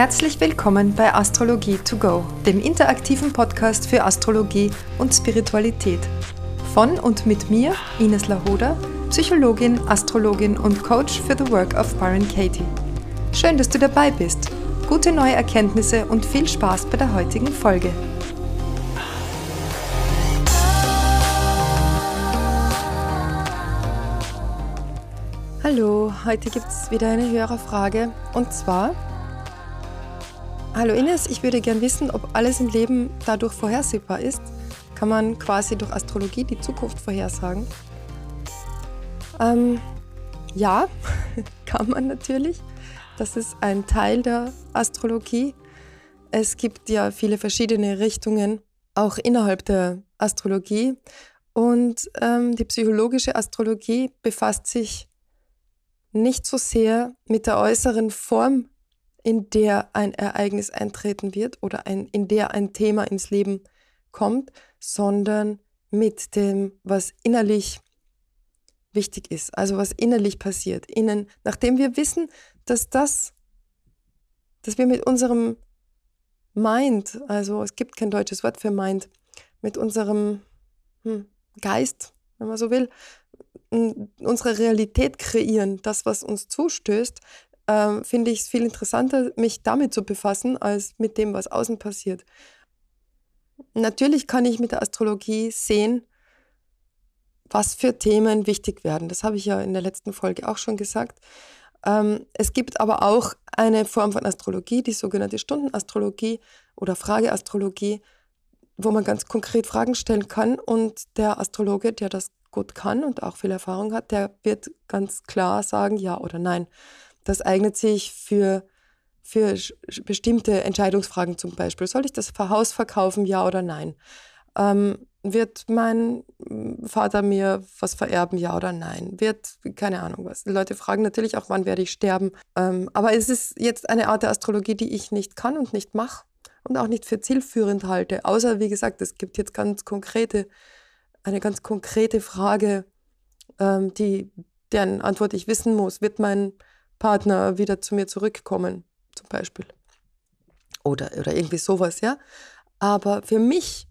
Herzlich willkommen bei Astrologie to go, dem interaktiven Podcast für Astrologie und Spiritualität. Von und mit mir, Ines Lahoda, Psychologin, Astrologin und Coach für The Work of Byron Katie. Schön, dass du dabei bist. Gute neue Erkenntnisse und viel Spaß bei der heutigen Folge. Hallo, heute gibt es wieder eine höhere Frage und zwar Hallo Ines, ich würde gern wissen, ob alles im Leben dadurch vorhersehbar ist. Kann man quasi durch Astrologie die Zukunft vorhersagen? Ähm, ja, kann man natürlich. Das ist ein Teil der Astrologie. Es gibt ja viele verschiedene Richtungen, auch innerhalb der Astrologie. Und ähm, die psychologische Astrologie befasst sich nicht so sehr mit der äußeren Form in der ein Ereignis eintreten wird oder ein, in der ein Thema ins Leben kommt, sondern mit dem, was innerlich wichtig ist, also was innerlich passiert. Innen, nachdem wir wissen, dass das, dass wir mit unserem Mind, also es gibt kein deutsches Wort für Mind, mit unserem hm, Geist, wenn man so will, unsere Realität kreieren, das, was uns zustößt, ähm, finde ich es viel interessanter, mich damit zu befassen, als mit dem, was außen passiert. Natürlich kann ich mit der Astrologie sehen, was für Themen wichtig werden. Das habe ich ja in der letzten Folge auch schon gesagt. Ähm, es gibt aber auch eine Form von Astrologie, die sogenannte Stundenastrologie oder Frageastrologie, wo man ganz konkret Fragen stellen kann und der Astrologe, der das gut kann und auch viel Erfahrung hat, der wird ganz klar sagen ja oder nein das eignet sich für, für bestimmte Entscheidungsfragen zum Beispiel. Soll ich das Haus verkaufen, ja oder nein? Ähm, wird mein Vater mir was vererben, ja oder nein? Wird, keine Ahnung was. Die Leute fragen natürlich auch, wann werde ich sterben. Ähm, aber es ist jetzt eine Art der Astrologie, die ich nicht kann und nicht mache und auch nicht für zielführend halte. Außer, wie gesagt, es gibt jetzt ganz konkrete, eine ganz konkrete Frage, ähm, die, deren Antwort ich wissen muss. Wird mein Partner wieder zu mir zurückkommen, zum Beispiel. Oder, oder irgendwie sowas, ja. Aber für mich,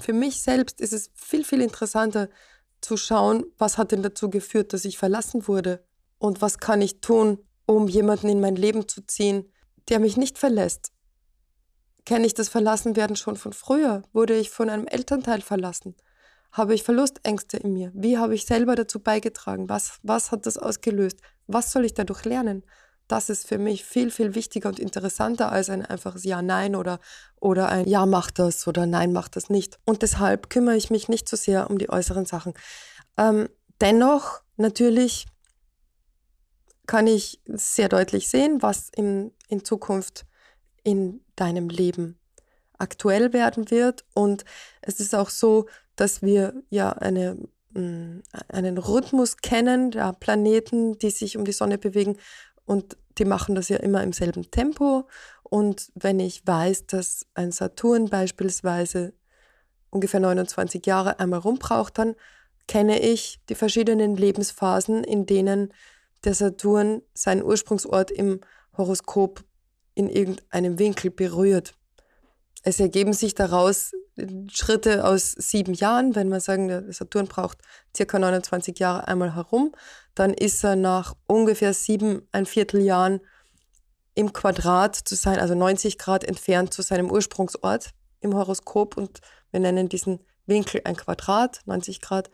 für mich selbst ist es viel, viel interessanter zu schauen, was hat denn dazu geführt, dass ich verlassen wurde und was kann ich tun, um jemanden in mein Leben zu ziehen, der mich nicht verlässt. Kenne ich das Verlassenwerden schon von früher? Wurde ich von einem Elternteil verlassen? Habe ich Verlustängste in mir? Wie habe ich selber dazu beigetragen? Was, was hat das ausgelöst? Was soll ich dadurch lernen? Das ist für mich viel, viel wichtiger und interessanter als ein einfaches Ja, Nein oder, oder ein Ja, mach das oder Nein, mach das nicht. Und deshalb kümmere ich mich nicht so sehr um die äußeren Sachen. Ähm, dennoch, natürlich kann ich sehr deutlich sehen, was in, in Zukunft in deinem Leben aktuell werden wird. Und es ist auch so, dass wir ja eine, mm, einen Rhythmus kennen der Planeten, die sich um die Sonne bewegen und die machen das ja immer im selben Tempo. Und wenn ich weiß, dass ein Saturn beispielsweise ungefähr 29 Jahre einmal rumbraucht, dann kenne ich die verschiedenen Lebensphasen, in denen der Saturn seinen Ursprungsort im Horoskop in irgendeinem Winkel berührt es ergeben sich daraus Schritte aus sieben Jahren. Wenn wir sagen, der Saturn braucht circa 29 Jahre einmal herum, dann ist er nach ungefähr sieben, ein Vierteljahren im Quadrat zu sein, also 90 Grad entfernt zu seinem Ursprungsort im Horoskop und wir nennen diesen Winkel ein Quadrat, 90 Grad.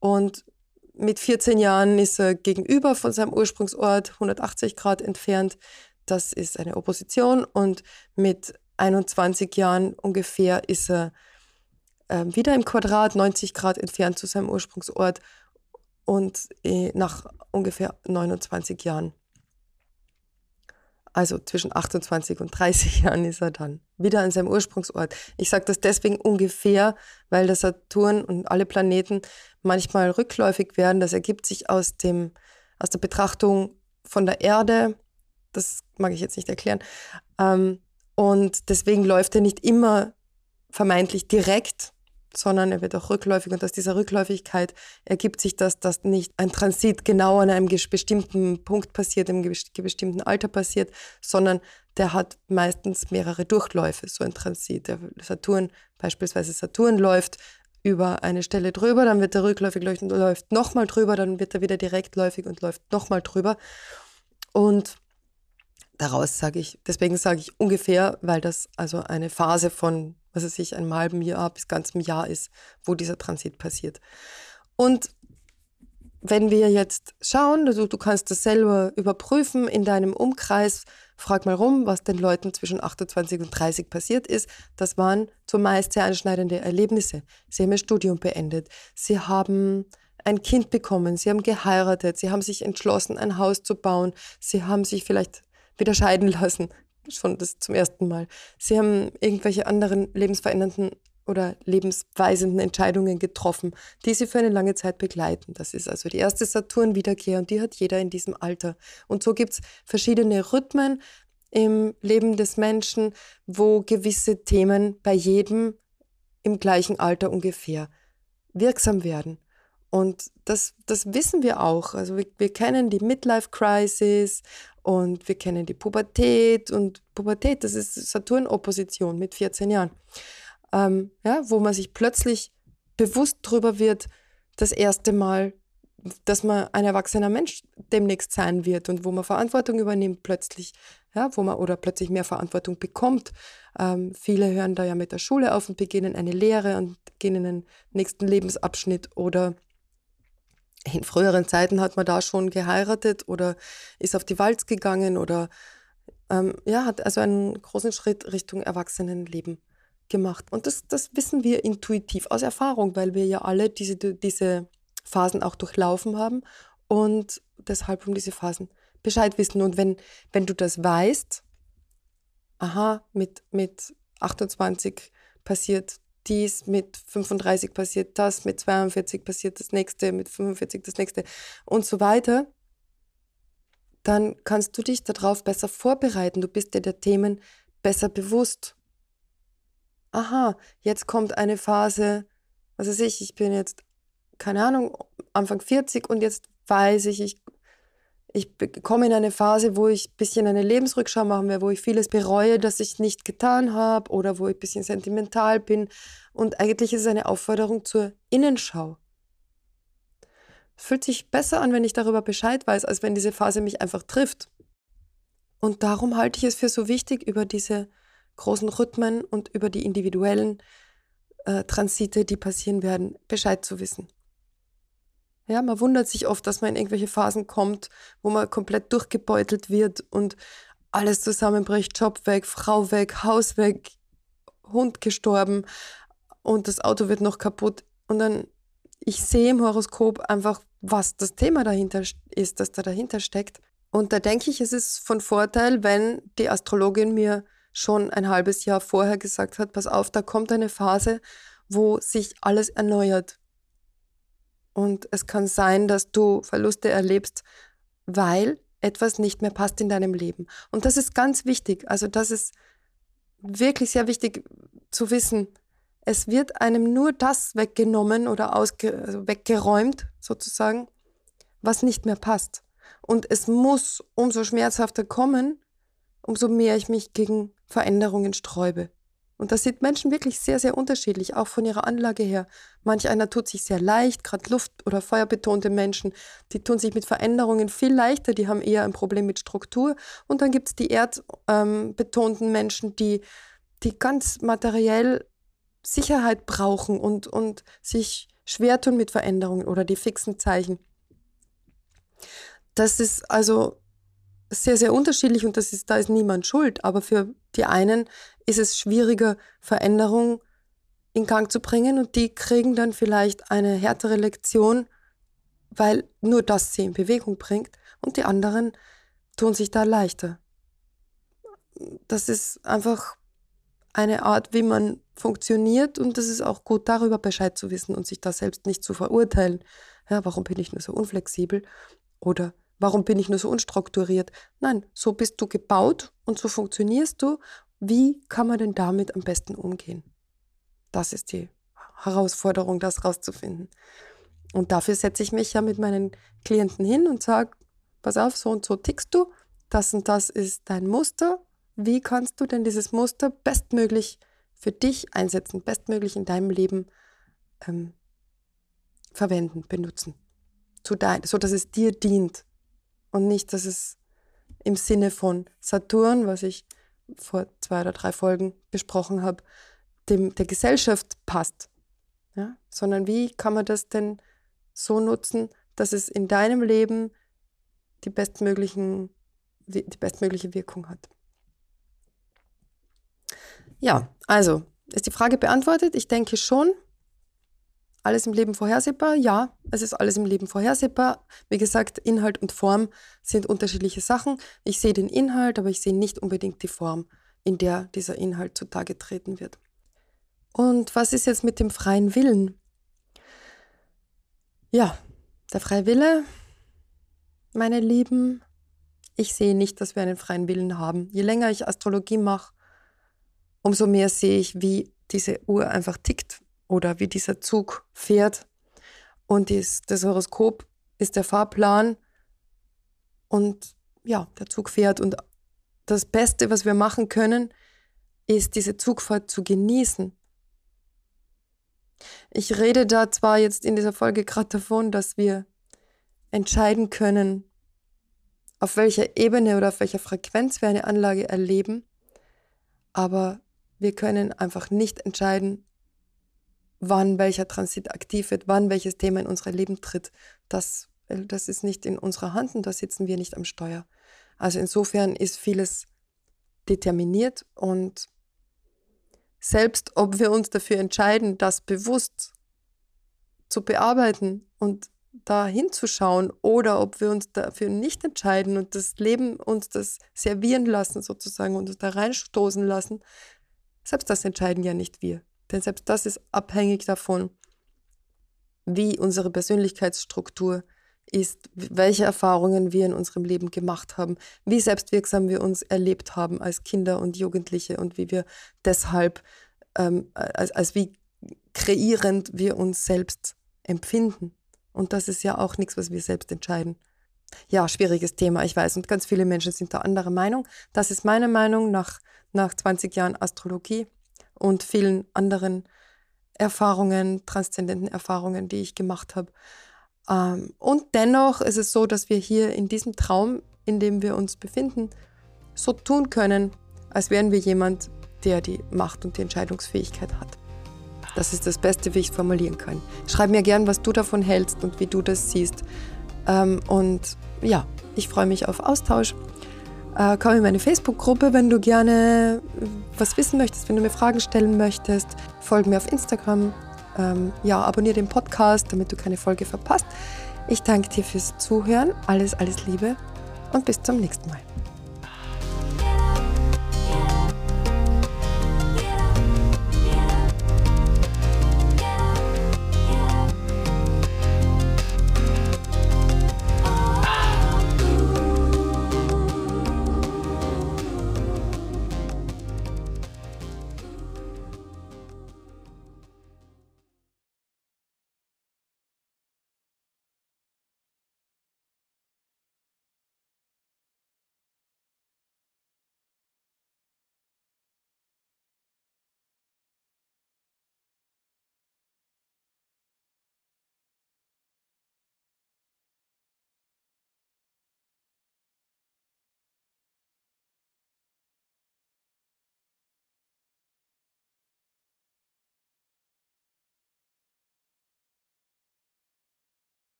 Und mit 14 Jahren ist er gegenüber von seinem Ursprungsort 180 Grad entfernt. Das ist eine Opposition und mit 21 Jahren ungefähr ist er äh, wieder im Quadrat, 90 Grad entfernt zu seinem Ursprungsort und äh, nach ungefähr 29 Jahren, also zwischen 28 und 30 Jahren ist er dann wieder an seinem Ursprungsort. Ich sage das deswegen ungefähr, weil der Saturn und alle Planeten manchmal rückläufig werden. Das ergibt sich aus, dem, aus der Betrachtung von der Erde. Das mag ich jetzt nicht erklären. Ähm, und deswegen läuft er nicht immer vermeintlich direkt, sondern er wird auch rückläufig. Und aus dieser Rückläufigkeit ergibt sich das, dass nicht ein Transit genau an einem bestimmten Punkt passiert, im bestimmten Alter passiert, sondern der hat meistens mehrere Durchläufe, so ein Transit. Der Saturn, beispielsweise Saturn läuft über eine Stelle drüber, dann wird er rückläufig leuchten, läuft nochmal drüber, dann wird er wieder direktläufig und läuft nochmal drüber. Und daraus sage ich, deswegen sage ich ungefähr, weil das also eine Phase von, was weiß ich, einem halben Jahr bis ganzem Jahr ist, wo dieser Transit passiert. Und wenn wir jetzt schauen, also du kannst das selber überprüfen in deinem Umkreis, frag mal rum, was den Leuten zwischen 28 und 30 passiert ist. Das waren zumeist sehr einschneidende Erlebnisse. Sie haben ihr Studium beendet, sie haben ein Kind bekommen, sie haben geheiratet, sie haben sich entschlossen, ein Haus zu bauen, sie haben sich vielleicht wieder scheiden lassen, schon das zum ersten Mal. Sie haben irgendwelche anderen lebensverändernden oder lebensweisenden Entscheidungen getroffen, die sie für eine lange Zeit begleiten. Das ist also die erste Saturn-Wiederkehr und die hat jeder in diesem Alter. Und so gibt es verschiedene Rhythmen im Leben des Menschen, wo gewisse Themen bei jedem im gleichen Alter ungefähr wirksam werden. Und das, das wissen wir auch. Also wir, wir kennen die Midlife-Crisis und wir kennen die Pubertät. Und Pubertät, das ist Saturn-Opposition mit 14 Jahren ähm, ja, wo man sich plötzlich bewusst darüber wird, das erste Mal, dass man ein erwachsener Mensch demnächst sein wird und wo man Verantwortung übernimmt plötzlich, ja, wo man oder plötzlich mehr Verantwortung bekommt. Ähm, viele hören da ja mit der Schule auf und beginnen eine Lehre und gehen in den nächsten Lebensabschnitt oder in früheren Zeiten hat man da schon geheiratet oder ist auf die Walz gegangen oder ähm, ja, hat also einen großen Schritt Richtung Erwachsenenleben gemacht. Und das, das wissen wir intuitiv aus Erfahrung, weil wir ja alle diese, diese Phasen auch durchlaufen haben und deshalb um diese Phasen Bescheid wissen. Und wenn, wenn du das weißt, aha, mit, mit 28 passiert dies, mit 35 passiert das, mit 42 passiert das nächste, mit 45 das nächste und so weiter, dann kannst du dich darauf besser vorbereiten. Du bist dir der Themen besser bewusst aha, jetzt kommt eine Phase, was weiß ich, ich bin jetzt, keine Ahnung, Anfang 40 und jetzt weiß ich, ich, ich komme in eine Phase, wo ich ein bisschen eine Lebensrückschau machen werde, wo ich vieles bereue, das ich nicht getan habe oder wo ich ein bisschen sentimental bin. Und eigentlich ist es eine Aufforderung zur Innenschau. Es fühlt sich besser an, wenn ich darüber Bescheid weiß, als wenn diese Phase mich einfach trifft. Und darum halte ich es für so wichtig, über diese großen Rhythmen und über die individuellen äh, Transite, die passieren werden, Bescheid zu wissen. Ja, man wundert sich oft, dass man in irgendwelche Phasen kommt, wo man komplett durchgebeutelt wird und alles zusammenbricht, Job weg, Frau weg, Haus weg, Hund gestorben und das Auto wird noch kaputt. Und dann, ich sehe im Horoskop einfach, was das Thema dahinter ist, das da dahinter steckt. Und da denke ich, es ist von Vorteil, wenn die Astrologin mir schon ein halbes Jahr vorher gesagt hat, pass auf, da kommt eine Phase, wo sich alles erneuert. Und es kann sein, dass du Verluste erlebst, weil etwas nicht mehr passt in deinem Leben. Und das ist ganz wichtig. Also das ist wirklich sehr wichtig zu wissen. Es wird einem nur das weggenommen oder ausge also weggeräumt, sozusagen, was nicht mehr passt. Und es muss umso schmerzhafter kommen, umso mehr ich mich gegen Veränderungen sträube. Und das sind Menschen wirklich sehr, sehr unterschiedlich, auch von ihrer Anlage her. Manch einer tut sich sehr leicht, gerade Luft- oder Feuerbetonte Menschen, die tun sich mit Veränderungen viel leichter, die haben eher ein Problem mit Struktur. Und dann gibt es die erdbetonten ähm, Menschen, die, die ganz materiell Sicherheit brauchen und, und sich schwer tun mit Veränderungen oder die fixen Zeichen. Das ist also sehr, sehr unterschiedlich und das ist, da ist niemand schuld. Aber für die einen ist es schwieriger, Veränderung in Gang zu bringen und die kriegen dann vielleicht eine härtere Lektion, weil nur das sie in Bewegung bringt und die anderen tun sich da leichter. Das ist einfach eine Art, wie man funktioniert und es ist auch gut, darüber Bescheid zu wissen und sich da selbst nicht zu verurteilen. Ja, warum bin ich nur so unflexibel? Oder Warum bin ich nur so unstrukturiert? Nein, so bist du gebaut und so funktionierst du. Wie kann man denn damit am besten umgehen? Das ist die Herausforderung, das rauszufinden. Und dafür setze ich mich ja mit meinen Klienten hin und sage, pass auf, so und so tickst du, das und das ist dein Muster wie kannst du denn dieses Muster bestmöglich für dich einsetzen, bestmöglich in deinem Leben ähm, verwenden, benutzen, zu dein, so dass es dir dient und nicht, dass es im Sinne von Saturn, was ich vor zwei oder drei Folgen besprochen habe, dem, der Gesellschaft passt. Ja? Sondern wie kann man das denn so nutzen, dass es in deinem Leben die, bestmöglichen, die bestmögliche Wirkung hat. Ja, also ist die Frage beantwortet? Ich denke schon. Alles im Leben vorhersehbar? Ja, es ist alles im Leben vorhersehbar. Wie gesagt, Inhalt und Form sind unterschiedliche Sachen. Ich sehe den Inhalt, aber ich sehe nicht unbedingt die Form, in der dieser Inhalt zutage treten wird. Und was ist jetzt mit dem freien Willen? Ja, der freie Wille, meine Lieben, ich sehe nicht, dass wir einen freien Willen haben. Je länger ich Astrologie mache, umso mehr sehe ich, wie diese Uhr einfach tickt oder wie dieser Zug fährt. Und dies, das Horoskop ist der Fahrplan und ja, der Zug fährt. Und das Beste, was wir machen können, ist diese Zugfahrt zu genießen. Ich rede da zwar jetzt in dieser Folge gerade davon, dass wir entscheiden können, auf welcher Ebene oder auf welcher Frequenz wir eine Anlage erleben, aber wir können einfach nicht entscheiden, wann welcher Transit aktiv wird, wann welches Thema in unser Leben tritt. Das, das ist nicht in unserer Hand und da sitzen wir nicht am Steuer. Also insofern ist vieles determiniert und selbst ob wir uns dafür entscheiden, das bewusst zu bearbeiten und da hinzuschauen oder ob wir uns dafür nicht entscheiden und das Leben uns das servieren lassen sozusagen und uns da reinstoßen lassen, selbst das entscheiden ja nicht wir. Denn selbst das ist abhängig davon, wie unsere Persönlichkeitsstruktur ist, welche Erfahrungen wir in unserem Leben gemacht haben, wie selbstwirksam wir uns erlebt haben als Kinder und Jugendliche und wie wir deshalb, ähm, als, als wie kreierend wir uns selbst empfinden. Und das ist ja auch nichts, was wir selbst entscheiden. Ja, schwieriges Thema, ich weiß. Und ganz viele Menschen sind da anderer Meinung. Das ist meine Meinung nach, nach 20 Jahren Astrologie und vielen anderen Erfahrungen, transzendenten Erfahrungen, die ich gemacht habe. Ähm, und dennoch ist es so, dass wir hier in diesem Traum, in dem wir uns befinden, so tun können, als wären wir jemand, der die Macht und die Entscheidungsfähigkeit hat. Das ist das Beste, wie ich es formulieren kann. Schreib mir gern, was du davon hältst und wie du das siehst. Ähm, und ja, ich freue mich auf Austausch. Äh, komm in meine Facebook-Gruppe, wenn du gerne was wissen möchtest, wenn du mir Fragen stellen möchtest. Folge mir auf Instagram ähm, ja, abonniere den Podcast, damit du keine Folge verpasst. Ich danke dir fürs Zuhören. Alles, alles Liebe und bis zum nächsten Mal.